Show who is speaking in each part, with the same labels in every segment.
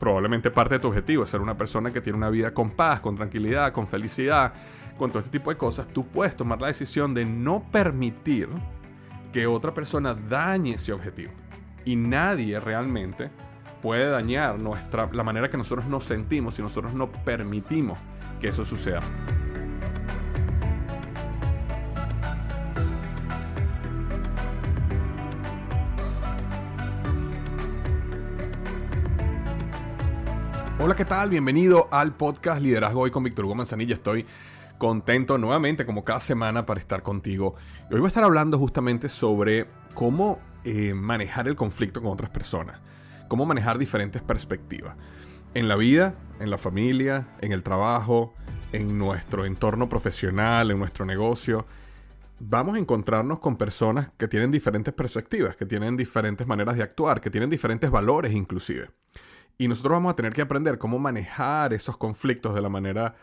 Speaker 1: probablemente parte de tu objetivo es ser una persona que tiene una vida con paz, con tranquilidad, con felicidad, con todo este tipo de cosas, tú puedes tomar la decisión de no permitir que otra persona dañe ese objetivo. Y nadie realmente puede dañar nuestra, la manera que nosotros nos sentimos si nosotros no permitimos que eso suceda. Hola, ¿qué tal? Bienvenido al podcast Liderazgo Hoy con Víctor Hugo Manzanilla. Estoy contento nuevamente, como cada semana, para estar contigo. hoy voy a estar hablando justamente sobre cómo eh, manejar el conflicto con otras personas, cómo manejar diferentes perspectivas. En la vida, en la familia, en el trabajo, en nuestro entorno profesional, en nuestro negocio, vamos a encontrarnos con personas que tienen diferentes perspectivas, que tienen diferentes maneras de actuar, que tienen diferentes valores inclusive. Y nosotros vamos a tener que aprender cómo manejar esos conflictos de la manera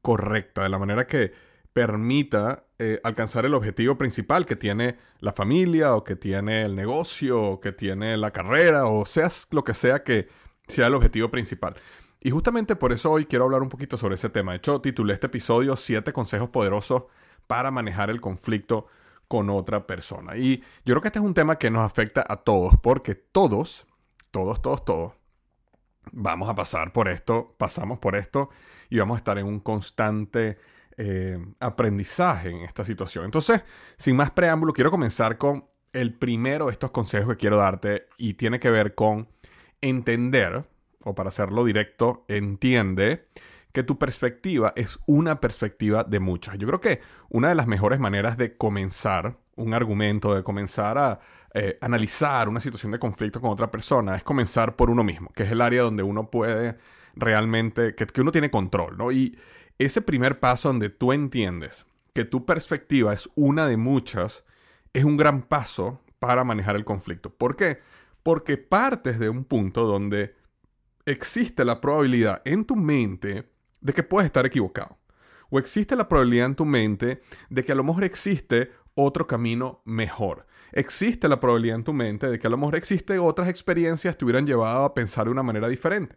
Speaker 1: correcta, de la manera que permita eh, alcanzar el objetivo principal que tiene la familia o que tiene el negocio o que tiene la carrera o sea lo que sea que sea el objetivo principal. Y justamente por eso hoy quiero hablar un poquito sobre ese tema. De hecho, titulé este episodio 7 consejos poderosos para manejar el conflicto con otra persona. Y yo creo que este es un tema que nos afecta a todos porque todos, todos, todos, todos vamos a pasar por esto, pasamos por esto y vamos a estar en un constante eh, aprendizaje en esta situación. Entonces, sin más preámbulo, quiero comenzar con el primero de estos consejos que quiero darte y tiene que ver con entender, o para hacerlo directo, entiende que tu perspectiva es una perspectiva de muchas. Yo creo que una de las mejores maneras de comenzar un argumento, de comenzar a eh, analizar una situación de conflicto con otra persona, es comenzar por uno mismo, que es el área donde uno puede realmente, que, que uno tiene control, ¿no? Y ese primer paso donde tú entiendes que tu perspectiva es una de muchas, es un gran paso para manejar el conflicto. ¿Por qué? Porque partes de un punto donde existe la probabilidad en tu mente de que puedes estar equivocado. O existe la probabilidad en tu mente de que a lo mejor existe otro camino mejor. Existe la probabilidad en tu mente de que a lo mejor existen otras experiencias que te hubieran llevado a pensar de una manera diferente.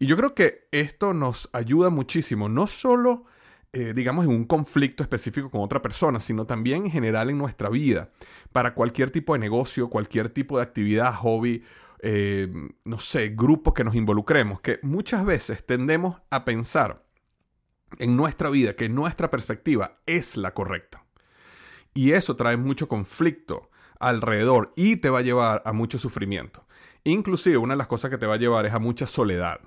Speaker 1: Y yo creo que esto nos ayuda muchísimo, no solo, eh, digamos, en un conflicto específico con otra persona, sino también en general en nuestra vida, para cualquier tipo de negocio, cualquier tipo de actividad, hobby, eh, no sé, grupos que nos involucremos, que muchas veces tendemos a pensar en nuestra vida que nuestra perspectiva es la correcta. Y eso trae mucho conflicto alrededor y te va a llevar a mucho sufrimiento. Inclusive una de las cosas que te va a llevar es a mucha soledad.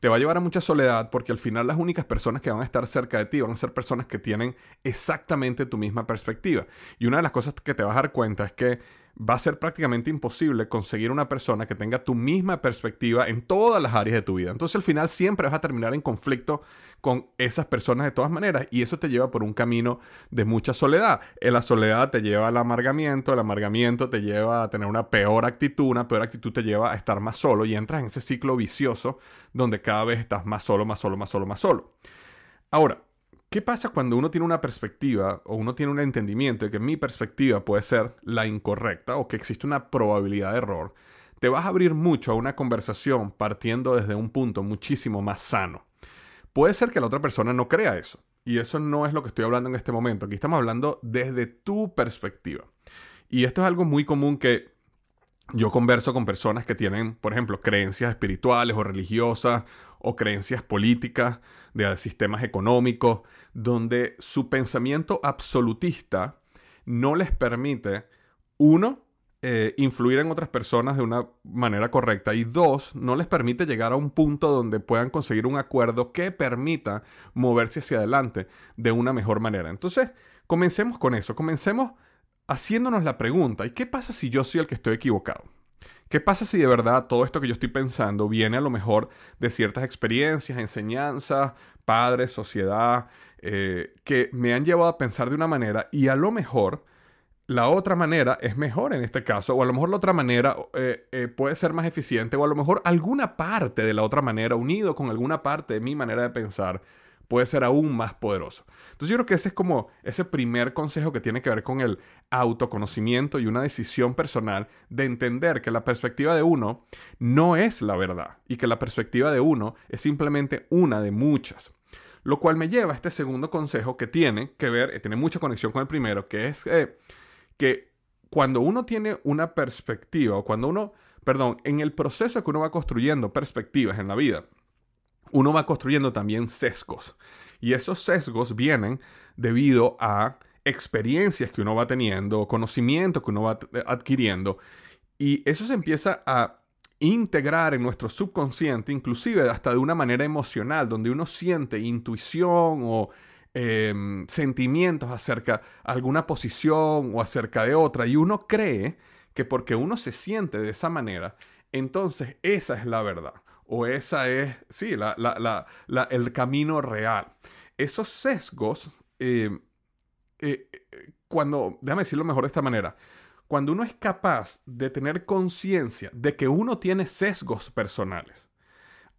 Speaker 1: Te va a llevar a mucha soledad porque al final las únicas personas que van a estar cerca de ti van a ser personas que tienen exactamente tu misma perspectiva. Y una de las cosas que te vas a dar cuenta es que va a ser prácticamente imposible conseguir una persona que tenga tu misma perspectiva en todas las áreas de tu vida. Entonces al final siempre vas a terminar en conflicto con esas personas de todas maneras y eso te lleva por un camino de mucha soledad. En la soledad te lleva al amargamiento, el amargamiento te lleva a tener una peor actitud, una peor actitud te lleva a estar más solo y entras en ese ciclo vicioso donde cada vez estás más solo, más solo, más solo, más solo. Ahora, ¿Qué pasa cuando uno tiene una perspectiva o uno tiene un entendimiento de que mi perspectiva puede ser la incorrecta o que existe una probabilidad de error? Te vas a abrir mucho a una conversación partiendo desde un punto muchísimo más sano. Puede ser que la otra persona no crea eso. Y eso no es lo que estoy hablando en este momento. Aquí estamos hablando desde tu perspectiva. Y esto es algo muy común que yo converso con personas que tienen, por ejemplo, creencias espirituales o religiosas o creencias políticas de sistemas económicos, donde su pensamiento absolutista no les permite, uno, eh, influir en otras personas de una manera correcta y dos, no les permite llegar a un punto donde puedan conseguir un acuerdo que permita moverse hacia adelante de una mejor manera. Entonces, comencemos con eso, comencemos haciéndonos la pregunta, ¿y qué pasa si yo soy el que estoy equivocado? ¿Qué pasa si de verdad todo esto que yo estoy pensando viene a lo mejor de ciertas experiencias, enseñanzas, padres, sociedad, eh, que me han llevado a pensar de una manera y a lo mejor la otra manera es mejor en este caso, o a lo mejor la otra manera eh, eh, puede ser más eficiente, o a lo mejor alguna parte de la otra manera, unido con alguna parte de mi manera de pensar, puede ser aún más poderoso. Entonces yo creo que ese es como ese primer consejo que tiene que ver con el autoconocimiento y una decisión personal de entender que la perspectiva de uno no es la verdad y que la perspectiva de uno es simplemente una de muchas. Lo cual me lleva a este segundo consejo que tiene que ver, eh, tiene mucha conexión con el primero, que es que cuando uno tiene una perspectiva o cuando uno, perdón, en el proceso que uno va construyendo perspectivas en la vida, uno va construyendo también sesgos. Y esos sesgos vienen debido a experiencias que uno va teniendo, conocimiento que uno va adquiriendo. Y eso se empieza a integrar en nuestro subconsciente, inclusive hasta de una manera emocional, donde uno siente intuición o em, sentimientos acerca de alguna posición o acerca de otra, y uno cree que porque uno se siente de esa manera, entonces esa es la verdad o esa es, sí, el camino real. Esos sesgos, eh, eh, cuando, déjame decirlo mejor de esta manera, cuando uno es capaz de tener conciencia de que uno tiene sesgos personales.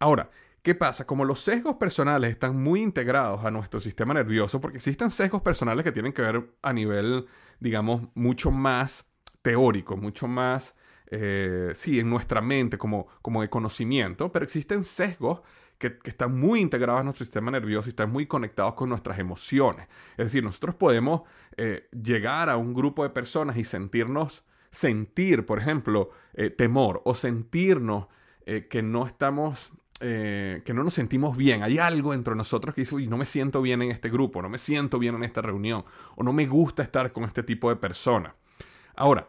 Speaker 1: Ahora, ¿qué pasa? Como los sesgos personales están muy integrados a nuestro sistema nervioso, porque existen sesgos personales que tienen que ver a nivel, digamos, mucho más teórico, mucho más eh, sí, en nuestra mente como, como de conocimiento, pero existen sesgos que, están muy integrados a nuestro sistema nervioso y están muy conectados con nuestras emociones. Es decir, nosotros podemos eh, llegar a un grupo de personas y sentirnos, sentir, por ejemplo, eh, temor o sentirnos que no estamos que no nos sentimos bien. Hay algo entre nosotros que dice, no me siento bien en este grupo, no me siento bien en esta reunión, o no me gusta estar con este tipo de personas. Ahora,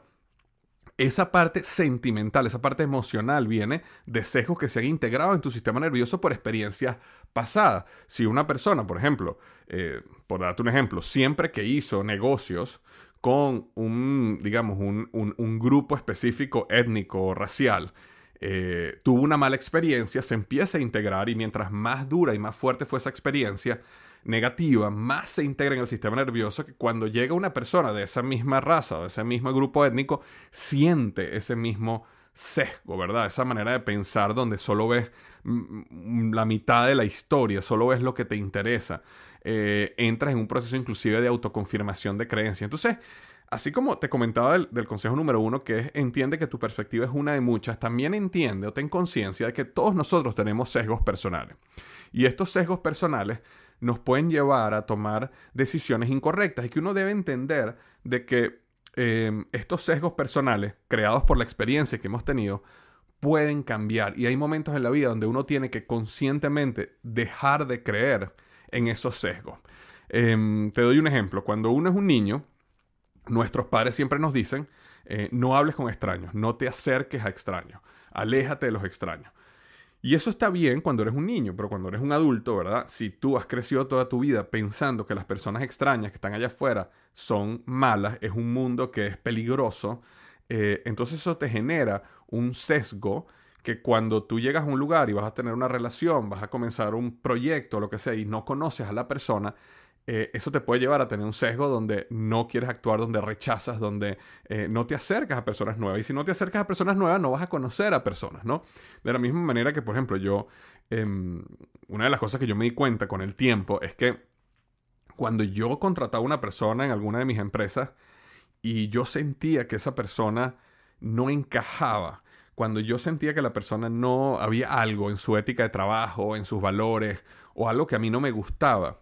Speaker 1: esa parte sentimental, esa parte emocional viene de sesgos que se han integrado en tu sistema nervioso por experiencias pasadas. Si una persona, por ejemplo, eh, por darte un ejemplo, siempre que hizo negocios con un, digamos, un, grupo específico étnico o racial, eh, tuvo una mala experiencia, se empieza a integrar y mientras más dura y más fuerte fue esa experiencia, negativa más se integra en el sistema nervioso que cuando llega una persona de esa misma raza o de ese mismo grupo étnico, siente ese mismo sesgo, ¿verdad? Esa manera de pensar donde solo ves mm, mm, la mitad de la historia, solo ves lo que te interesa. Eh, entras en un proceso inclusive de autoconfirmación de creencia. Entonces, así como te comentaba del, del, consejo número uno, que es entiende que tu perspectiva es una de muchas, también entiende o ten conciencia de que todos nosotros tenemos sesgos personales. Y estos sesgos personales nos pueden llevar a tomar decisiones incorrectas y que uno debe entender de que em, estos sesgos personales creados por la experiencia que hemos tenido pueden cambiar y hay momentos en la vida donde uno tiene que conscientemente dejar de creer en esos sesgos. Em, te doy un ejemplo, cuando uno es un niño, nuestros padres siempre nos dicen, eh, no hables con extraños, no te acerques a extraños, aléjate de los extraños. Y eso está bien cuando eres un niño, pero cuando eres un adulto, ¿verdad? Si tú has crecido toda tu vida pensando que las personas extrañas que están allá afuera son malas, es un mundo que es peligroso, eh, entonces eso te genera un sesgo que cuando tú llegas a un lugar y vas a tener una relación, vas a comenzar un proyecto, lo que sea, y no conoces a la persona, eh, eso te puede llevar a tener un sesgo donde no quieres actuar, donde rechazas, donde eh, no te acercas a personas nuevas. Y si no te acercas a personas nuevas, no vas a conocer a personas, ¿no? De la misma manera que, por ejemplo, yo, em, una de las cosas que yo me di cuenta con el tiempo es que cuando yo contrataba a una persona en alguna de mis empresas y yo sentía que esa persona no encajaba, cuando yo sentía que la persona no había algo en su ética de trabajo, en sus valores o algo que a mí no me gustaba,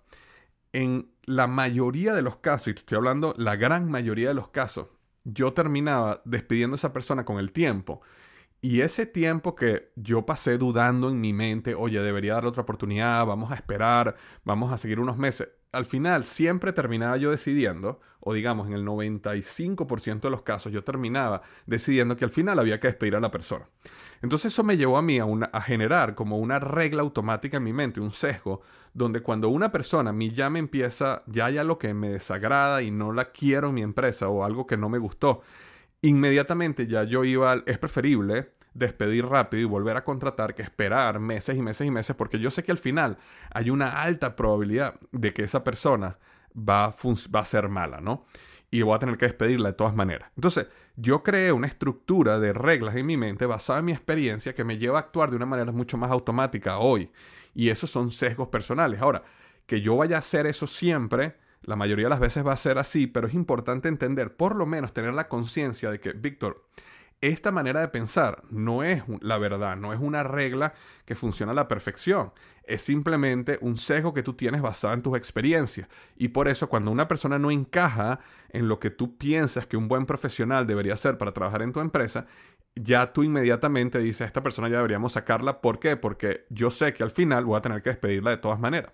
Speaker 1: en la mayoría de los casos, y te estoy hablando la gran mayoría de los casos, yo terminaba despidiendo a esa persona con el tiempo. Y ese tiempo que yo pasé dudando en mi mente, oye, debería darle otra oportunidad, vamos a esperar, vamos a seguir unos meses, al final siempre terminaba yo decidiendo, o digamos en el 95% de los casos yo terminaba decidiendo que al final había que despedir a la persona. Entonces eso me llevó a mí a, generar como una regla automática en mi mente, un sesgo, donde cuando una persona a mí ya me empieza, ya hay algo que me desagrada y no la quiero en mi empresa o algo que no me gustó, inmediatamente ya yo iba, es preferible despedir rápido y volver a contratar que esperar meses y meses y meses, porque yo sé que al final hay una alta probabilidad de que esa persona va a, ser mala, ¿no? Y voy a tener que despedirla de todas maneras. Entonces, yo creé una estructura de reglas en mi mente basada en mi experiencia que me lleva a actuar de una manera mucho más automática hoy. Y esos son sesgos personales. Ahora, que yo vaya a hacer eso siempre, la mayoría de las veces va a ser así, pero es importante entender, por lo menos tener la conciencia de que, Víctor, esta manera de pensar no es la verdad, no es una regla que funciona a la perfección, es simplemente un sesgo que tú tienes basado en tus experiencias. Y por eso cuando una persona no encaja en lo que tú piensas que un buen profesional debería ser para trabajar en tu empresa, ya tú inmediatamente dices, esta persona ya deberíamos sacarla. ¿Por qué? Porque yo sé que al final voy a tener que despedirla de todas maneras.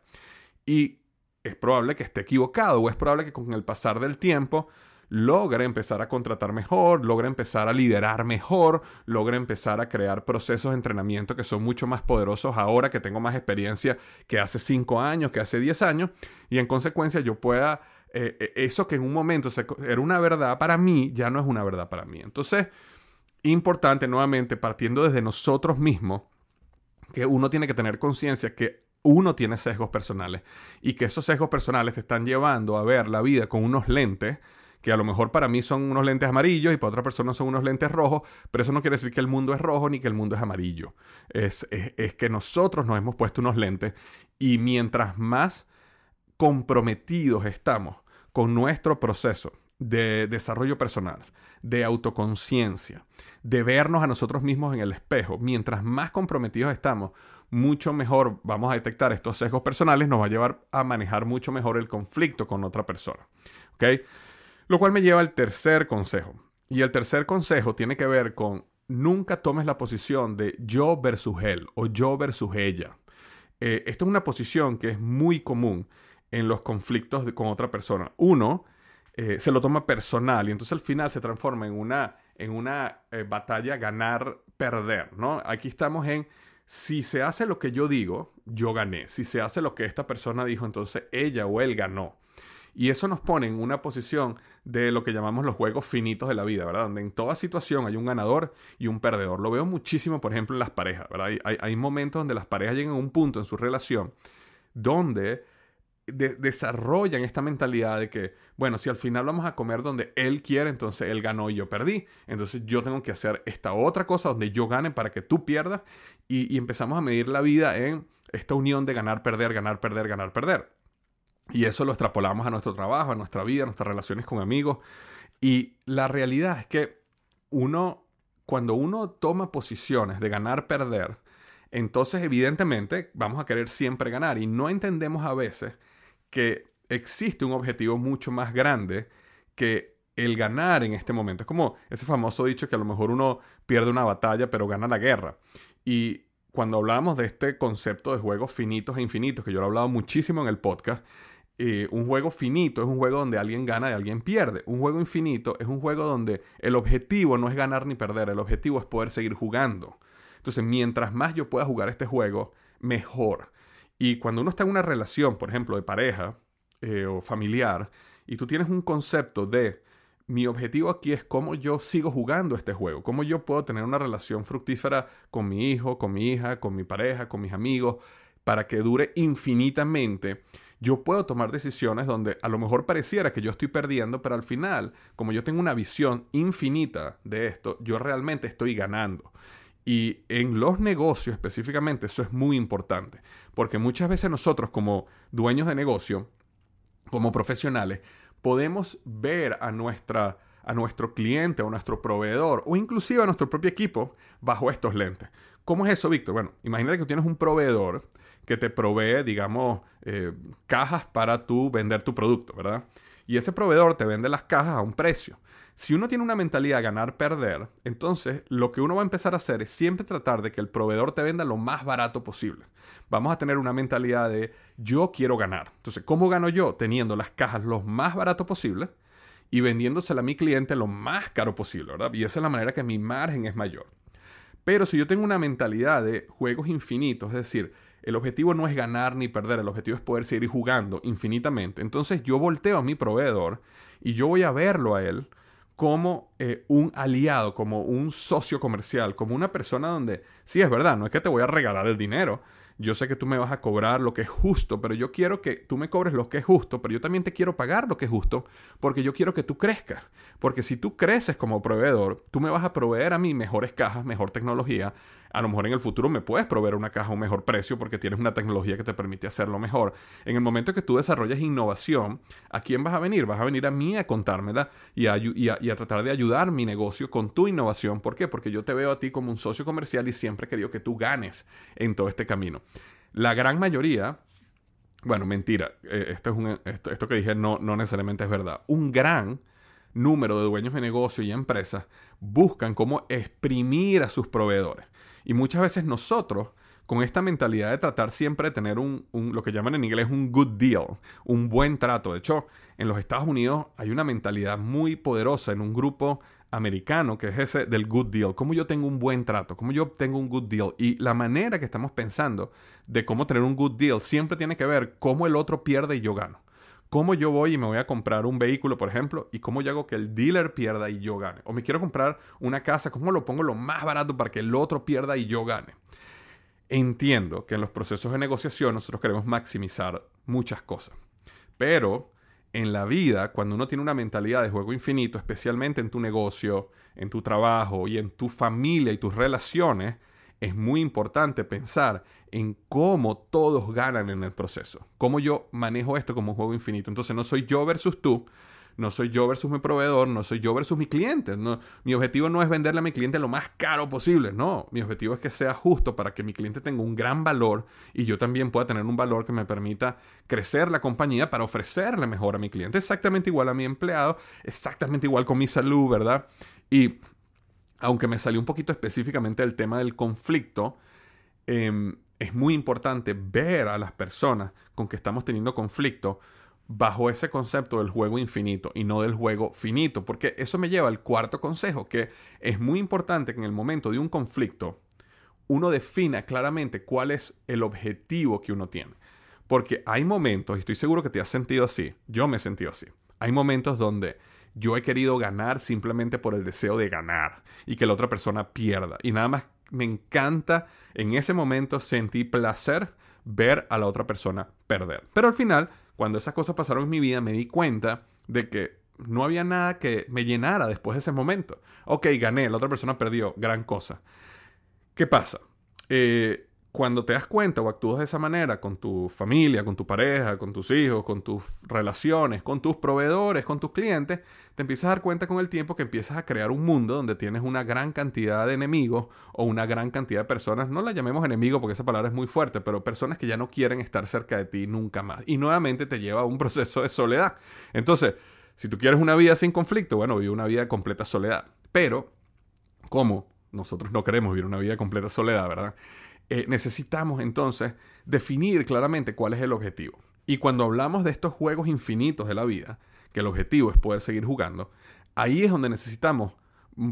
Speaker 1: Y es probable que esté equivocado o es probable que con el pasar del tiempo logre empezar a contratar mejor, logre empezar a liderar mejor, logre empezar a crear procesos de entrenamiento que son mucho más poderosos ahora que tengo más experiencia que hace 5 años, que hace 10 años, y en consecuencia yo pueda, eh, eh, eso que en un momento era una verdad para mí, ya no es una verdad para mí. Entonces, importante nuevamente, partiendo desde nosotros mismos, que uno tiene que tener conciencia que uno tiene sesgos personales y que esos sesgos personales te están llevando a ver la vida con unos lentes que a lo mejor para mí son unos lentes amarillos y para otra persona son unos lentes rojos, pero eso no quiere decir que el mundo es rojo ni que el mundo es amarillo. Es, que nosotros nos hemos puesto unos lentes y mientras más comprometidos estamos con nuestro proceso de desarrollo personal, de autoconciencia, de vernos a nosotros mismos en el espejo, mientras más comprometidos estamos, mucho mejor vamos a detectar estos sesgos personales, nos va a llevar a manejar mucho mejor el conflicto con otra persona. ¿Ok? Lo cual me lleva al tercer consejo. Y el tercer consejo tiene que ver con nunca tomes la posición de yo versus él o yo versus ella. Eh, esto es una posición que es muy común en los conflictos con otra persona. Uno eh, se lo toma personal y entonces al final se transforma en una, en una eh, batalla ganar-perder. ¿no? Aquí estamos en si se hace lo que yo digo, yo gané. Si se hace lo que esta persona dijo, entonces ella o él ganó. Y eso nos pone en una posición de lo que llamamos los juegos finitos de la vida, ¿verdad? Donde en toda situación hay un ganador y un perdedor. Lo veo muchísimo, por ejemplo, en las parejas, ¿verdad? Hay, momentos donde las parejas llegan a un punto en su relación donde desarrollan esta mentalidad de que, bueno, si al final vamos a comer donde él quiere, entonces él ganó y yo perdí. Entonces yo tengo que hacer esta otra cosa donde yo gane para que tú pierdas. Y, y empezamos a medir la vida en esta unión de ganar, perder, ganar, perder, ganar, perder. Y eso lo extrapolamos a nuestro trabajo, a nuestra vida, a nuestras relaciones con amigos. Y la realidad es que uno, cuando uno toma posiciones de ganar, perder, entonces evidentemente vamos a querer siempre ganar. Y no entendemos a veces que existe un objetivo mucho más grande que el ganar en este momento. Es como ese famoso dicho que a lo mejor uno pierde una batalla pero gana la guerra. Y cuando hablamos de este concepto de juegos finitos e infinitos, que yo lo he hablado muchísimo en el podcast, eh, un juego finito es un juego donde alguien gana y alguien pierde. Un juego infinito es un juego donde el objetivo no es ganar ni perder, el objetivo es poder seguir jugando. Entonces, mientras más yo pueda jugar este juego, mejor. Y cuando uno está en una relación, por ejemplo, de pareja eh, o familiar, y tú tienes un concepto de mi objetivo aquí es cómo yo sigo jugando este juego, cómo yo puedo tener una relación fructífera con mi hijo, con mi hija, con mi pareja, con mis amigos, para que dure infinitamente yo puedo tomar decisiones donde a lo mejor pareciera que yo estoy perdiendo, pero al final, como yo tengo una visión infinita de esto, yo realmente estoy ganando. Y en los negocios específicamente eso es muy importante, porque muchas veces nosotros como dueños de negocio, como profesionales, podemos ver a nuestra a nuestro cliente, a nuestro proveedor o inclusive a nuestro propio equipo bajo estos lentes. ¿Cómo es eso, Víctor? Bueno, imagínate que tienes un proveedor que te provee, digamos, eh, cajas para tú vender tu producto, ¿verdad? Y ese proveedor te vende las cajas a un precio. Si uno tiene una mentalidad ganar-perder, entonces lo que uno va a empezar a hacer es siempre tratar de que el proveedor te venda lo más barato posible. Vamos a tener una mentalidad de yo quiero ganar. Entonces, ¿cómo gano yo? Teniendo las cajas lo más barato posible y vendiéndosela a mi cliente lo más caro posible, ¿verdad? Y esa es la manera que mi margen es mayor. Pero si yo tengo una mentalidad de juegos infinitos, es decir, el objetivo no es ganar ni perder, el objetivo es poder seguir jugando infinitamente. Entonces yo volteo a mi proveedor y yo voy a verlo a él como eh, un aliado, como un socio comercial, como una persona donde, sí es verdad, no es que te voy a regalar el dinero, yo sé que tú me vas a cobrar lo que es justo, pero yo quiero que tú me cobres lo que es justo, pero yo también te quiero pagar lo que es justo, porque yo quiero que tú crezcas. Porque si tú creces como proveedor, tú me vas a proveer a mí mejores cajas, mejor tecnología, A lo mejor en el futuro me puedes proveer una caja a un mejor precio porque tienes una tecnología que te permite hacerlo mejor. En el momento que tú desarrollas innovación, ¿a quién vas a venir? Vas a venir a mí a contármela y a, y a tratar de ayudar mi negocio con tu innovación. ¿Por qué? Porque yo te veo a ti como un socio comercial y siempre he querido que tú ganes en todo este camino. La gran mayoría bueno, mentira. Eh, esto, es un, esto, que dije no, no necesariamente es verdad. Un gran número de dueños de negocio y empresas buscan cómo exprimir a sus proveedores. Y muchas veces nosotros, con esta mentalidad de tratar siempre de tener un, lo que llaman en inglés un good deal, un buen trato. De hecho, en los Estados Unidos hay una mentalidad muy poderosa en un grupo americano, que es ese del good deal, cómo yo tengo un buen trato, cómo yo obtengo un good deal. Y la manera que estamos pensando de cómo tener un good deal siempre tiene que ver cómo el otro pierde y yo gano. Cómo yo voy y me voy a comprar un vehículo, por ejemplo, y cómo yo hago que el dealer pierda y yo gane. O me quiero comprar una casa, cómo lo pongo lo más barato para que el otro pierda y yo gane. Entiendo que en los procesos de negociación nosotros queremos maximizar muchas cosas. Pero en la vida, cuando uno tiene una mentalidad de juego infinito, especialmente en tu negocio, en tu trabajo y en tu familia y tus relaciones, es muy importante pensar en cómo todos ganan en el proceso. Cómo yo manejo esto como un juego infinito. Entonces no soy yo versus tú, no soy yo versus mi proveedor, no soy yo versus mi cliente. No, mi objetivo no es venderle a mi cliente lo más caro posible, no. Mi objetivo es que sea justo para que mi cliente tenga un gran valor y yo también pueda tener un valor que me permita crecer la compañía para ofrecerle mejor a mi cliente. Exactamente igual a mi empleado, exactamente igual con mi salud, ¿verdad? Y aunque me salió un poquito específicamente el tema del conflicto, em, es muy importante ver a las personas con que estamos teniendo conflicto bajo ese concepto del juego infinito y no del juego finito, porque eso me lleva al cuarto consejo, que es muy importante que en el momento de un conflicto uno defina claramente cuál es el objetivo que uno tiene. Porque hay momentos, y estoy seguro que te has sentido así, yo me he sentido así, hay momentos donde yo he querido ganar simplemente por el deseo de ganar y que la otra persona pierda. Y nada más me encanta en ese momento sentir placer ver a la otra persona perder. Pero al final cuando esas cosas pasaron en mi vida, me di cuenta de que no había nada que me llenara después de ese momento. Ok, gané, la otra persona perdió, gran cosa. ¿Qué pasa? Eh, cuando te das cuenta o actúas de esa manera con tu familia, con tu pareja, con tus hijos, con tus relaciones, con tus proveedores, con tus clientes, te empiezas a dar cuenta con el tiempo que empiezas a crear un mundo donde tienes una gran cantidad de enemigos o una gran cantidad de personas, no la llamemos enemigo porque esa palabra es muy fuerte, pero personas que ya no quieren estar cerca de ti nunca más. Y nuevamente te lleva a un proceso de soledad. Entonces, si tú quieres una vida sin conflicto, bueno, vive una vida de completa soledad. Pero, ¿cómo? Nosotros no queremos vivir una vida de completa soledad, ¿verdad? Eh, necesitamos entonces definir claramente cuál es el objetivo. Y cuando hablamos de estos juegos infinitos de la vida, que el objetivo es poder seguir jugando, ahí es donde necesitamos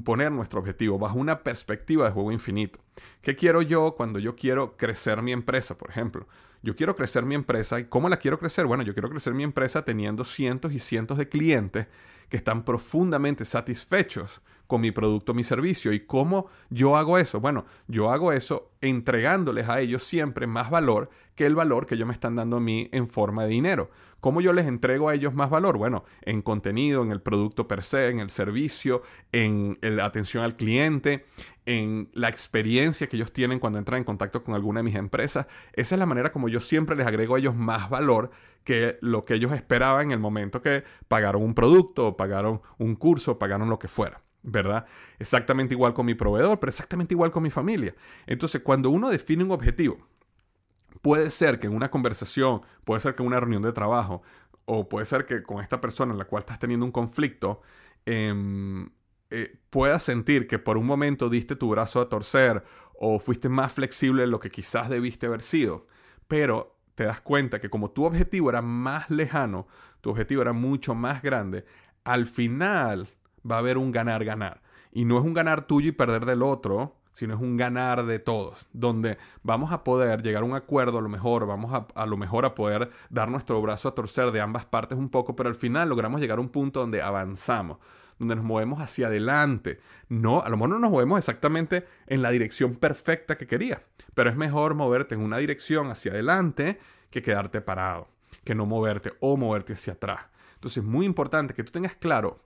Speaker 1: poner nuestro objetivo bajo una perspectiva de juego infinito. ¿Qué quiero yo cuando yo quiero crecer mi empresa, por ejemplo? Yo quiero crecer mi empresa y ¿cómo la quiero crecer? Bueno, yo quiero crecer mi empresa teniendo cientos y cientos de clientes que están profundamente satisfechos mi producto, mi servicio. ¿Y cómo yo hago eso? Bueno, yo hago eso entregándoles a ellos siempre más valor que el valor que ellos me están dando a mí en forma de dinero. ¿Cómo yo les entrego a ellos más valor? Bueno, en contenido, en el producto per se, en el servicio, en la atención al cliente, en la experiencia que ellos tienen cuando entran en contacto con alguna de mis empresas. Esa es la manera como yo siempre les agrego a ellos más valor que lo que ellos esperaban en el momento que pagaron un producto, o pagaron un curso, pagaron lo que fuera. ¿Verdad? Exactamente igual con mi proveedor, pero exactamente igual con mi familia. Entonces, cuando uno define un objetivo, puede ser que en una conversación, puede ser que en una reunión de trabajo, o puede ser que con esta persona en la cual estás teniendo un conflicto, em, eh, puedas sentir que por un momento diste tu brazo a torcer o fuiste más flexible de lo que quizás debiste haber sido. Pero te das cuenta que como tu objetivo era más lejano, tu objetivo era mucho más grande, al final va a haber un ganar-ganar. Y no es un ganar tuyo y perder del otro, sino es un ganar de todos, donde vamos a poder llegar a un acuerdo a lo mejor, vamos a, a, lo mejor a poder dar nuestro brazo a torcer de ambas partes un poco, pero al final logramos llegar a un punto donde avanzamos, donde nos movemos hacia adelante. No, a lo mejor no nos movemos exactamente en la dirección perfecta que quería, pero es mejor moverte en una dirección hacia adelante que quedarte parado, que no moverte o moverte hacia atrás. Entonces es muy importante que tú tengas claro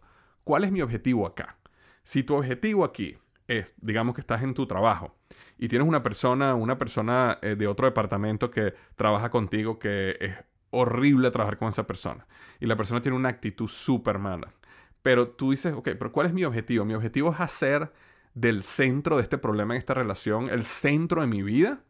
Speaker 1: ¿Cuál es mi objetivo acá? Si tu objetivo aquí es, digamos que estás en tu trabajo y tienes una persona, una persona eh, de otro departamento que trabaja contigo que es horrible trabajar con esa persona y la persona tiene una actitud súper mala. Pero tú dices, ok, pero ¿cuál es mi objetivo? Mi objetivo es hacer del centro de este problema en esta relación el centro de mi vida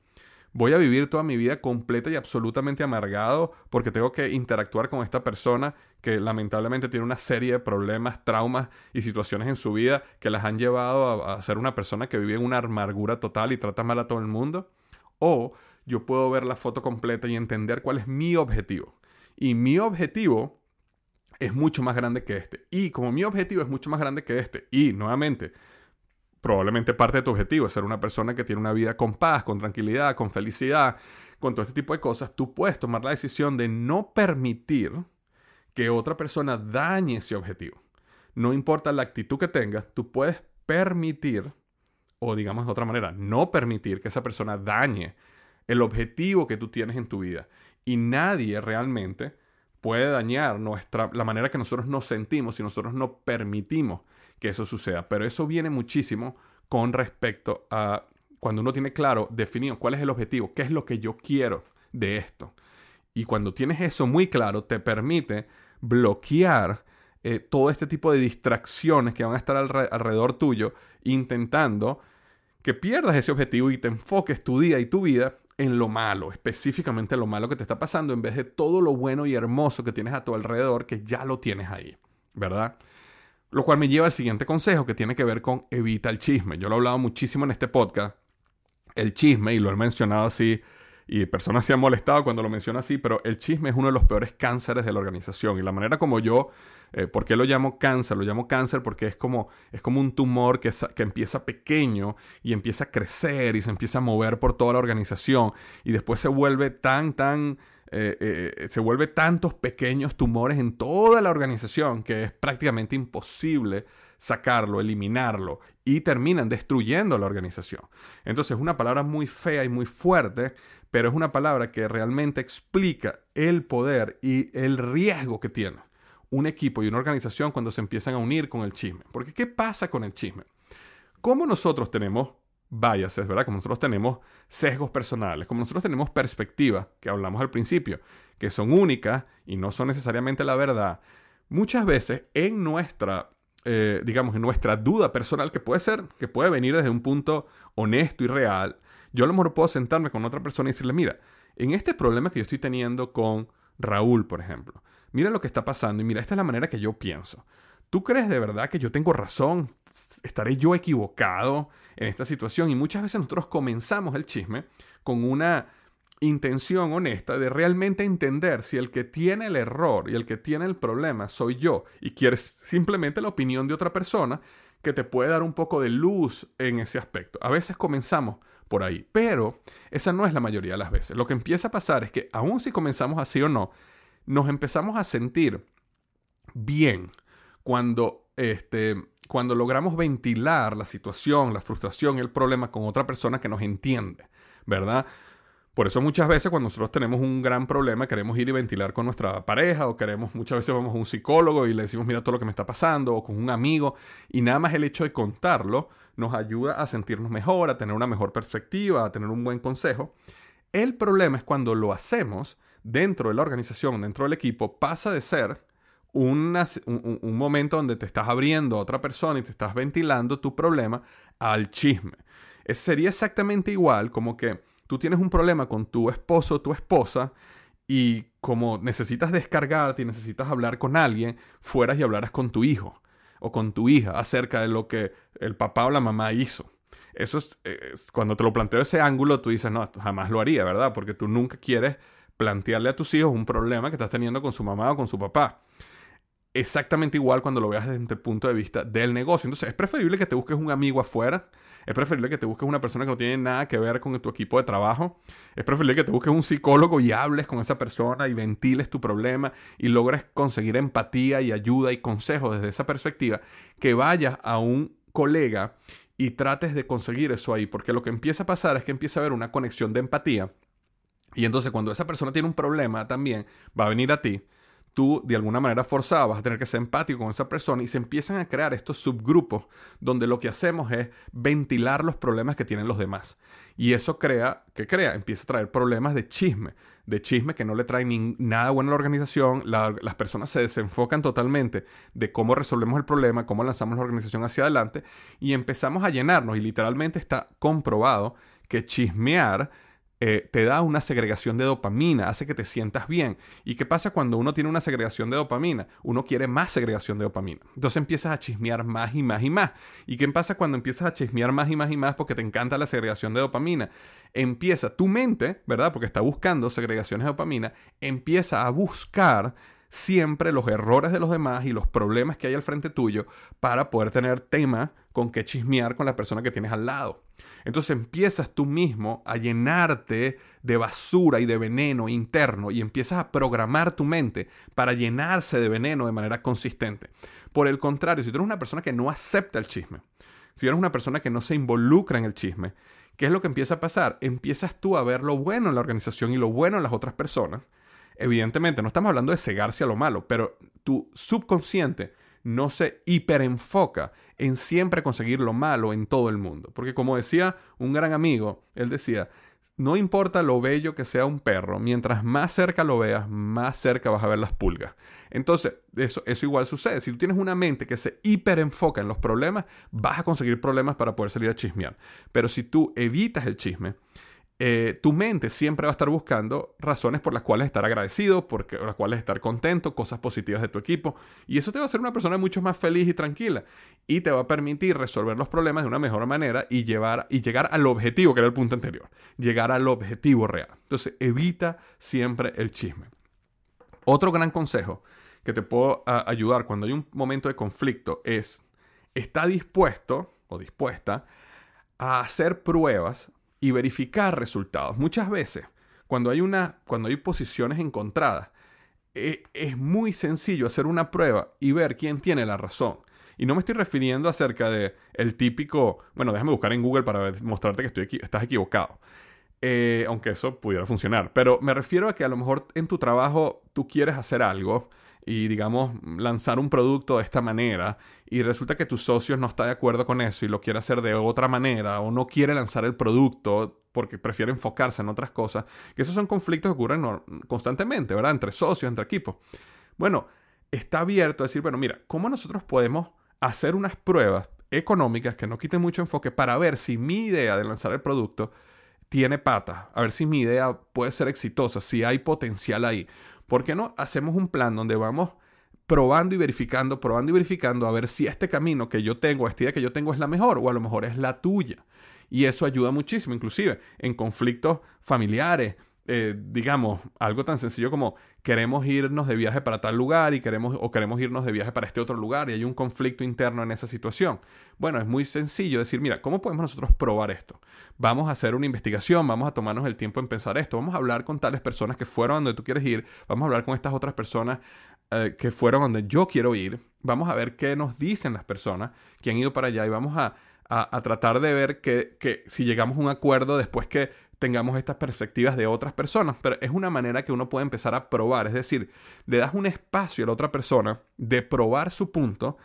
Speaker 1: voy a vivir toda mi vida completa y absolutamente amargado porque tengo que interactuar con esta persona que lamentablemente tiene una serie de problemas, traumas y situaciones en su vida que las han llevado a, ser una persona que vive en una amargura total y trata mal a todo el mundo. O yo puedo ver la foto completa y entender cuál es mi objetivo. Y mi objetivo es mucho más grande que este. Y como mi objetivo es mucho más grande que este, y nuevamente, probablemente parte de tu objetivo es ser una persona que tiene una vida con paz, con tranquilidad, con felicidad, con todo este tipo de cosas, tú puedes tomar la decisión de no permitir que otra persona dañe ese objetivo. No importa la actitud que tengas, tú puedes permitir, o digamos de otra manera, no permitir que esa persona dañe el objetivo que tú tienes en tu vida. Y nadie realmente puede dañar nuestra, la manera que nosotros nos sentimos si nosotros no permitimos que eso suceda. Pero eso viene muchísimo con respecto a cuando uno tiene claro, definido cuál es el objetivo, qué es lo que yo quiero de esto. Y cuando tienes eso muy claro, te permite bloquear eh, todo este tipo de distracciones que van a estar alrededor tuyo, intentando que pierdas ese objetivo y te enfoques tu día y tu vida en lo malo, específicamente lo malo que te está pasando, en vez de todo lo bueno y hermoso que tienes a tu alrededor, que ya lo tienes ahí, ¿verdad? Lo cual me lleva al siguiente consejo que tiene que ver con evita el chisme. Yo lo he hablado muchísimo en este podcast. El chisme, y lo he mencionado así, y personas se han molestado cuando lo menciono así, pero el chisme es uno de los peores cánceres de la organización. Y la manera como yo, eh, ¿por qué lo llamo cáncer? Lo llamo cáncer porque es como, es como un tumor que, que empieza pequeño y empieza a crecer y se empieza a mover por toda la organización y después se vuelve tan, tan eh, eh, se vuelve tantos pequeños tumores en toda la organización que es prácticamente imposible sacarlo, eliminarlo y terminan destruyendo la organización. Entonces es una palabra muy fea y muy fuerte, pero es una palabra que realmente explica el poder y el riesgo que tiene un equipo y una organización cuando se empiezan a unir con el chisme. Porque ¿qué pasa con el chisme? Como nosotros tenemos biases, ¿verdad? Como nosotros tenemos sesgos personales, como nosotros tenemos perspectivas, que hablamos al principio, que son únicas y no son necesariamente la verdad, muchas veces en nuestra, eh, digamos, en nuestra duda personal, que puede ser, que puede venir desde un punto honesto y real, yo a lo mejor puedo sentarme con otra persona y decirle, mira, en este problema que yo estoy teniendo con Raúl, por ejemplo, mira lo que está pasando y mira, esta es la manera que yo pienso. ¿Tú crees de verdad que yo tengo razón? ¿Estaré yo equivocado en esta situación? Y muchas veces nosotros comenzamos el chisme con una intención honesta de realmente entender si el que tiene el error y el que tiene el problema soy yo y quieres simplemente la opinión de otra persona que te puede dar un poco de luz en ese aspecto. A veces comenzamos por ahí, pero esa no es la mayoría de las veces. Lo que empieza a pasar es que aun si comenzamos así o no, nos empezamos a sentir bien cuando, este, cuando logramos ventilar la situación, la frustración, el problema con otra persona que nos entiende, ¿verdad? Por eso muchas veces cuando nosotros tenemos un gran problema queremos ir y ventilar con nuestra pareja o queremos, muchas veces vamos a un psicólogo y le decimos mira todo lo que me está pasando o con un amigo y nada más el hecho de contarlo nos ayuda a sentirnos mejor, a tener una mejor perspectiva, a tener un buen consejo. El problema es cuando lo hacemos dentro de la organización, dentro del equipo, pasa de ser un, momento donde te estás abriendo a otra persona y te estás ventilando tu problema al chisme. sería exactamente igual como que tú tienes un problema con tu esposo o tu esposa y como necesitas descargarte y necesitas hablar con alguien, fueras y hablaras con tu hijo o con tu hija acerca de lo que el papá o la mamá hizo. Eso es, cuando te lo planteo ese ángulo, tú dices, no, jamás lo haría, ¿verdad? Porque tú nunca quieres plantearle a tus hijos un problema que estás teniendo con su mamá o con su papá exactamente igual cuando lo veas desde el punto de vista del negocio. Entonces, es preferible que te busques un amigo afuera. Es preferible que te busques una persona que no tiene nada que ver con tu equipo de trabajo. Es preferible que te busques un psicólogo y hables con esa persona y ventiles tu problema y logres conseguir empatía y ayuda y consejo desde esa perspectiva. Que vayas a un colega y trates de conseguir eso ahí. Porque lo que empieza a pasar es que empieza a haber una conexión de empatía. Y entonces cuando esa persona tiene un problema también, va a venir a ti tú de alguna manera forzada vas a tener que ser empático con esa persona y se empiezan a crear estos subgrupos donde lo que hacemos es ventilar los problemas que tienen los demás. Y eso crea, ¿qué crea? Empieza a traer problemas de chisme, de chisme que no le traen nada bueno a la organización, las personas se desenfocan totalmente de cómo resolvemos el problema, cómo lanzamos la organización hacia adelante y empezamos a llenarnos y literalmente está comprobado que chismear eh, te da una segregación de dopamina, hace que te sientas bien. ¿Y qué pasa cuando uno tiene una segregación de dopamina? Uno quiere más segregación de dopamina. Entonces empiezas a chismear más y más y más. ¿Y qué pasa cuando empiezas a chismear más y más y más porque te encanta la segregación de dopamina? Empieza tu mente, ¿verdad? Porque está buscando segregaciones de dopamina, empieza a buscar siempre los errores de los demás y los problemas que hay al frente tuyo para poder tener tema con que chismear con la persona que tienes al lado. Entonces empiezas tú mismo a llenarte de basura y de veneno interno y empiezas a programar tu mente para llenarse de veneno de manera consistente. Por el contrario, si tú eres una persona que no acepta el chisme, si eres una persona que no se involucra en el chisme, ¿qué es lo que empieza a pasar? Empiezas tú a ver lo bueno en la organización y lo bueno en las otras personas Evidentemente, no estamos hablando de cegarse a lo malo, pero tu subconsciente no se hiperenfoca en siempre conseguir lo malo en todo el mundo. Porque como decía un gran amigo, él decía, no importa lo bello que sea un perro, mientras más cerca lo veas, más cerca vas a ver las pulgas. Entonces, eso, eso igual sucede. Si tú tienes una mente que se hiperenfoca en los problemas, vas a conseguir problemas para poder salir a chismear. Pero si tú evitas el chisme, eh, tu mente siempre va a estar buscando razones por las cuales estar agradecido, por las cuales estar contento, cosas positivas de tu equipo. Y eso te va a hacer una persona mucho más feliz y tranquila. Y te va a permitir resolver los problemas de una mejor manera y, llevar, y llegar al objetivo, que era el punto anterior. Llegar al objetivo real. Entonces, evita siempre el chisme. Otro gran consejo que te puedo ayudar cuando hay un momento de conflicto es, está dispuesto o dispuesta a hacer pruebas y verificar resultados. Muchas veces, cuando hay, una, cuando hay posiciones encontradas, e, es muy sencillo hacer una prueba y ver quién tiene la razón. Y no me estoy refiriendo acerca de el típico, bueno, déjame buscar en Google para mostrarte que estoy estás equivocado. Eh, aunque eso pudiera funcionar. Pero me refiero a que a lo mejor en tu trabajo tú quieres hacer algo y digamos lanzar un producto de esta manera y resulta que tus socios no está de acuerdo con eso y lo quiere hacer de otra manera o no quiere lanzar el producto porque prefiere enfocarse en otras cosas, que esos son conflictos que ocurren constantemente, ¿verdad? Entre socios, entre equipos. Bueno, está abierto a decir, bueno, mira, ¿cómo nosotros podemos hacer unas pruebas económicas que no quiten mucho enfoque para ver si mi idea de lanzar el producto tiene patas, a ver si mi idea puede ser exitosa, si hay potencial ahí. ¿Por qué no hacemos un plan donde vamos probando y verificando, probando y verificando a ver si este camino que yo tengo, esta idea que yo tengo es la mejor o a lo mejor es la tuya? Y eso ayuda muchísimo, inclusive en conflictos familiares, eh, digamos, algo tan sencillo como queremos irnos de viaje para tal lugar y queremos o queremos irnos de viaje para este otro lugar y hay un conflicto interno en esa situación. Bueno, es muy sencillo decir, mira, ¿cómo podemos nosotros probar esto? Vamos a hacer una investigación, vamos a tomarnos el tiempo en pensar esto, vamos a hablar con tales personas que fueron donde tú quieres ir, vamos a hablar con estas otras personas eh, que fueron donde yo quiero ir, vamos a ver qué nos dicen las personas que han ido para allá y vamos a, tratar de ver que, que si llegamos a un acuerdo después que tengamos estas perspectivas de otras personas, pero es una manera que uno puede empezar a probar, es decir, le das un espacio a la otra persona de probar su punto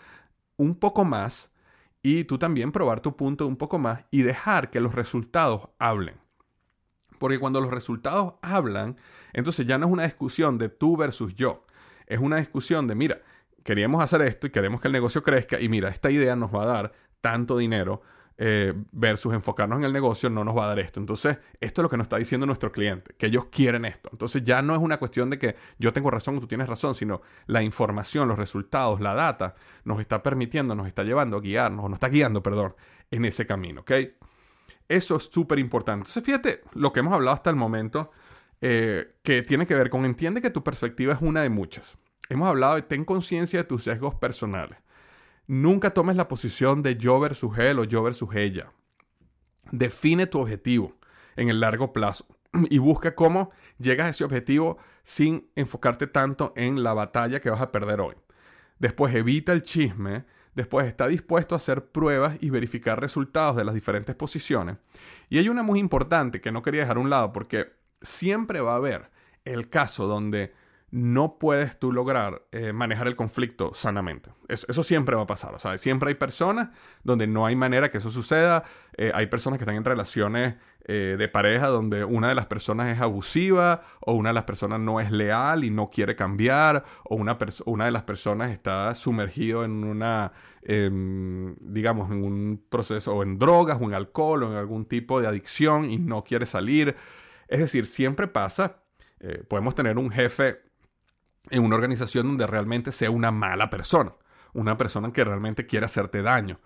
Speaker 1: un poco más y tú también probar tu punto un poco más y dejar que los resultados hablen. Porque cuando los resultados hablan, entonces ya no es una discusión de tú versus yo, es una discusión de, mira, queríamos hacer esto y queremos que el negocio crezca y mira, esta idea nos va a dar tanto dinero eh, versus enfocarnos en el negocio no nos va a dar esto. Entonces, esto es lo que nos está diciendo nuestro cliente, que ellos quieren esto. Entonces, ya no es una cuestión de que yo tengo razón o tú tienes razón, sino la información, los resultados, la data nos está permitiendo, nos está llevando a guiarnos, nos está guiando, perdón, en ese camino, ¿ok? Eso es súper importante. Entonces, fíjate lo que hemos hablado hasta el momento, eh, que tiene que ver con entiende que tu perspectiva es una de muchas. Hemos hablado de ten conciencia de tus sesgos personales. Nunca tomes la posición de yo versus él o yo versus ella. Define tu objetivo en el largo plazo y busca cómo llegas a ese objetivo sin enfocarte tanto en la batalla que vas a perder hoy. Después evita el chisme, después está dispuesto a hacer pruebas y verificar resultados de las diferentes posiciones. Y hay una muy importante que no quería dejar a un lado porque siempre va a haber el caso donde no puedes tú lograr eh, manejar el conflicto sanamente. Eso, siempre va a pasar. O sea, siempre hay personas donde no hay manera que eso suceda. Eh, hay personas que están en relaciones eh, de pareja donde una de las personas es abusiva o una de las personas no es leal y no quiere cambiar o una, una de las personas está sumergido en una, em, digamos, en un proceso o en drogas o en alcohol o en algún tipo de adicción y no quiere salir. Es decir, siempre pasa. podemos tener un jefe en una organización donde realmente sea una mala persona, una persona que realmente quiere hacerte daño.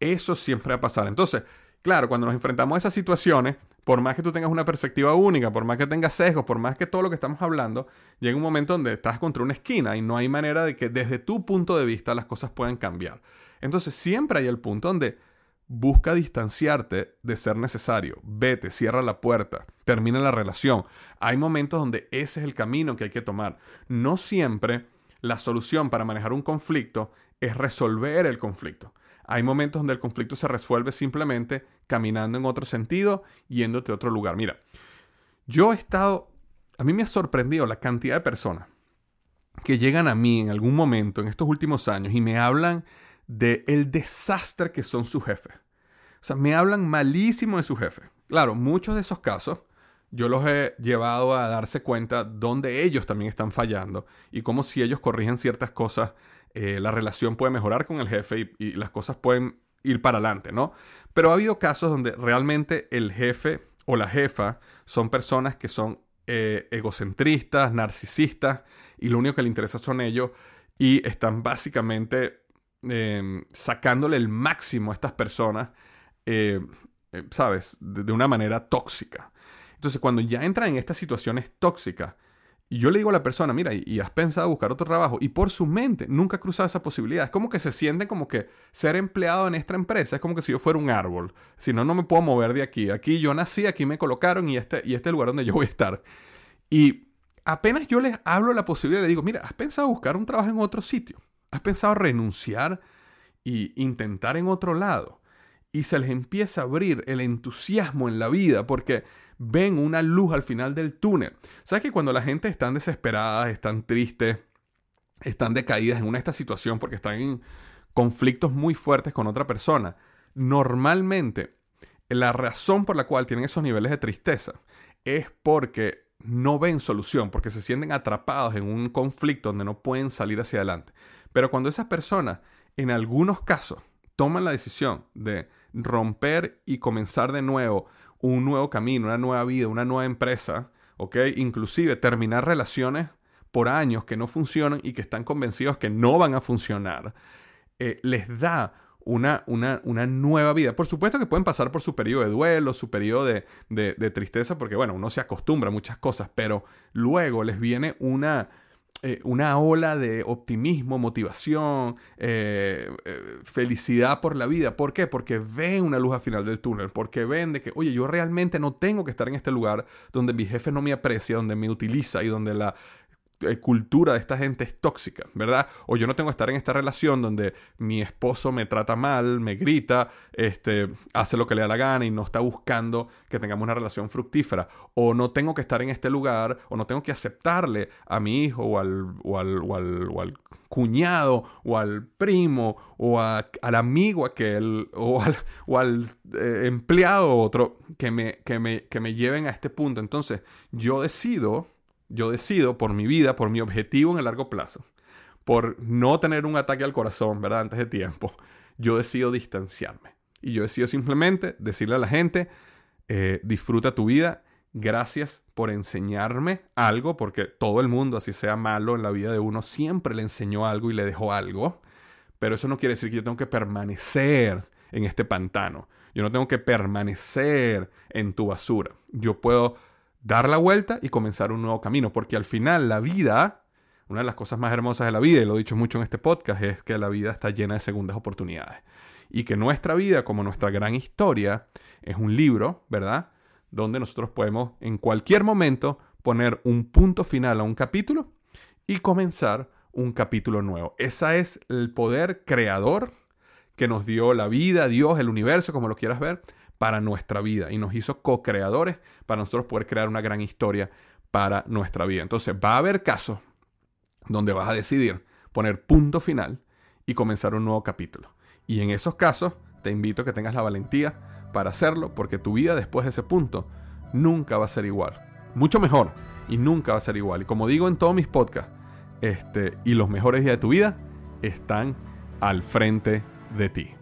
Speaker 1: Eso siempre va a pasar. Entonces, claro, cuando nos enfrentamos a esas situaciones, por más que tú tengas una perspectiva única, por más que tengas sesgos, por más que todo lo que estamos hablando, llega un momento donde estás contra una esquina y no hay manera de que desde tu punto de vista las cosas puedan cambiar. Entonces siempre hay el punto donde Busca distanciarte de ser necesario. Vete, cierra la puerta, termina la relación. Hay momentos donde ese es el camino que hay que tomar. No siempre la solución para manejar un conflicto es resolver el conflicto. Hay momentos donde el conflicto se resuelve simplemente caminando en otro sentido, yéndote a otro lugar. Mira, yo he estado, a mí me ha sorprendido la cantidad de personas que llegan a mí en algún momento en estos últimos años y me hablan de el desastre que son sus jefes. O sea, me hablan malísimo de su jefe. Claro, muchos de esos casos yo los he llevado a darse cuenta donde ellos también están fallando y cómo si ellos corrigen ciertas cosas, eh, la relación puede mejorar con el jefe y, las cosas pueden ir para adelante, ¿no? Pero ha habido casos donde realmente el jefe o la jefa son personas que son eh, egocentristas, narcisistas y lo único que le interesa son ellos y están básicamente Em, sacándole el máximo a estas personas, eh, eh, ¿sabes? De, una manera tóxica. Entonces, cuando ya entran en estas situaciones tóxicas, y yo le digo a la persona, mira, y, has pensado buscar otro trabajo, y por su mente nunca cruzado esa posibilidad. Es como que se siente como que ser empleado en esta empresa es como que si yo fuera un árbol. Si no, no me puedo mover de aquí. Aquí yo nací, aquí me colocaron y este, y este es el lugar donde yo voy a estar. Y apenas yo les hablo la posibilidad, le digo, mira, ¿has pensado buscar un trabajo en otro sitio? ¿Has pensado renunciar e intentar en otro lado? Y se les empieza a abrir el entusiasmo en la vida porque ven una luz al final del túnel. ¿Sabes que cuando la gente está desesperada, están tristes, están decaídas en una esta situación porque están en conflictos muy fuertes con otra persona, normalmente la razón por la cual tienen esos niveles de tristeza es porque no ven solución, porque se sienten atrapados en un conflicto donde no pueden salir hacia adelante. Pero cuando esas personas, en algunos casos, toman la decisión de romper y comenzar de nuevo un nuevo camino, una nueva vida, una nueva empresa, ¿ok? Inclusive terminar relaciones por años que no funcionan y que están convencidos que no van a funcionar, eh, les da una, una, una, nueva vida. Por supuesto que pueden pasar por su periodo de duelo, su periodo de, de tristeza, porque bueno, uno se acostumbra a muchas cosas, pero luego les viene una, eh, una ola de optimismo, motivación, eh, eh, felicidad por la vida. ¿Por qué? Porque ven una luz al final del túnel, porque ven de que, oye, yo realmente no tengo que estar en este lugar donde mi jefe no me aprecia, donde me utiliza y donde la, cultura de esta gente es tóxica, ¿verdad? O yo no tengo que estar en esta relación donde mi esposo me trata mal, me grita, este, hace lo que le da la gana y no está buscando que tengamos una relación fructífera. O no tengo que estar en este lugar, o no tengo que aceptarle a mi hijo o al, o al, cuñado o al primo o al amigo aquel o al, o al eh, empleado otro que me, que, me, que me lleven a este punto. Entonces yo decido yo decido por mi vida, por mi objetivo en el largo plazo, por no tener un ataque al corazón, ¿verdad? Antes de tiempo, yo decido distanciarme. Y yo decido simplemente decirle a la gente, eh, disfruta tu vida, gracias por enseñarme algo, porque todo el mundo, así sea malo en la vida de uno, siempre le enseñó algo y le dejó algo. Pero eso no quiere decir que yo tengo que permanecer en este pantano. Yo no tengo que permanecer en tu basura. Yo puedo dar la vuelta y comenzar un nuevo camino, porque al final la vida, una de las cosas más hermosas de la vida, y lo he dicho mucho en este podcast, es que la vida está llena de segundas oportunidades. Y que nuestra vida, como nuestra gran historia, es un libro, ¿verdad? Donde nosotros podemos en cualquier momento poner un punto final a un capítulo y comenzar un capítulo nuevo. Ese es el poder creador que nos dio la vida, Dios, el universo, como lo quieras ver, para nuestra vida y nos hizo co-creadores para nosotros poder crear una gran historia para nuestra vida. Entonces va a haber casos donde vas a decidir poner punto final y comenzar un nuevo capítulo. Y en esos casos, te invito a que tengas la valentía para hacerlo, porque tu vida después de ese punto nunca va a ser igual. Mucho mejor y nunca va a ser igual. Y como digo en todos mis podcasts, este, y los mejores días de tu vida están al frente de ti.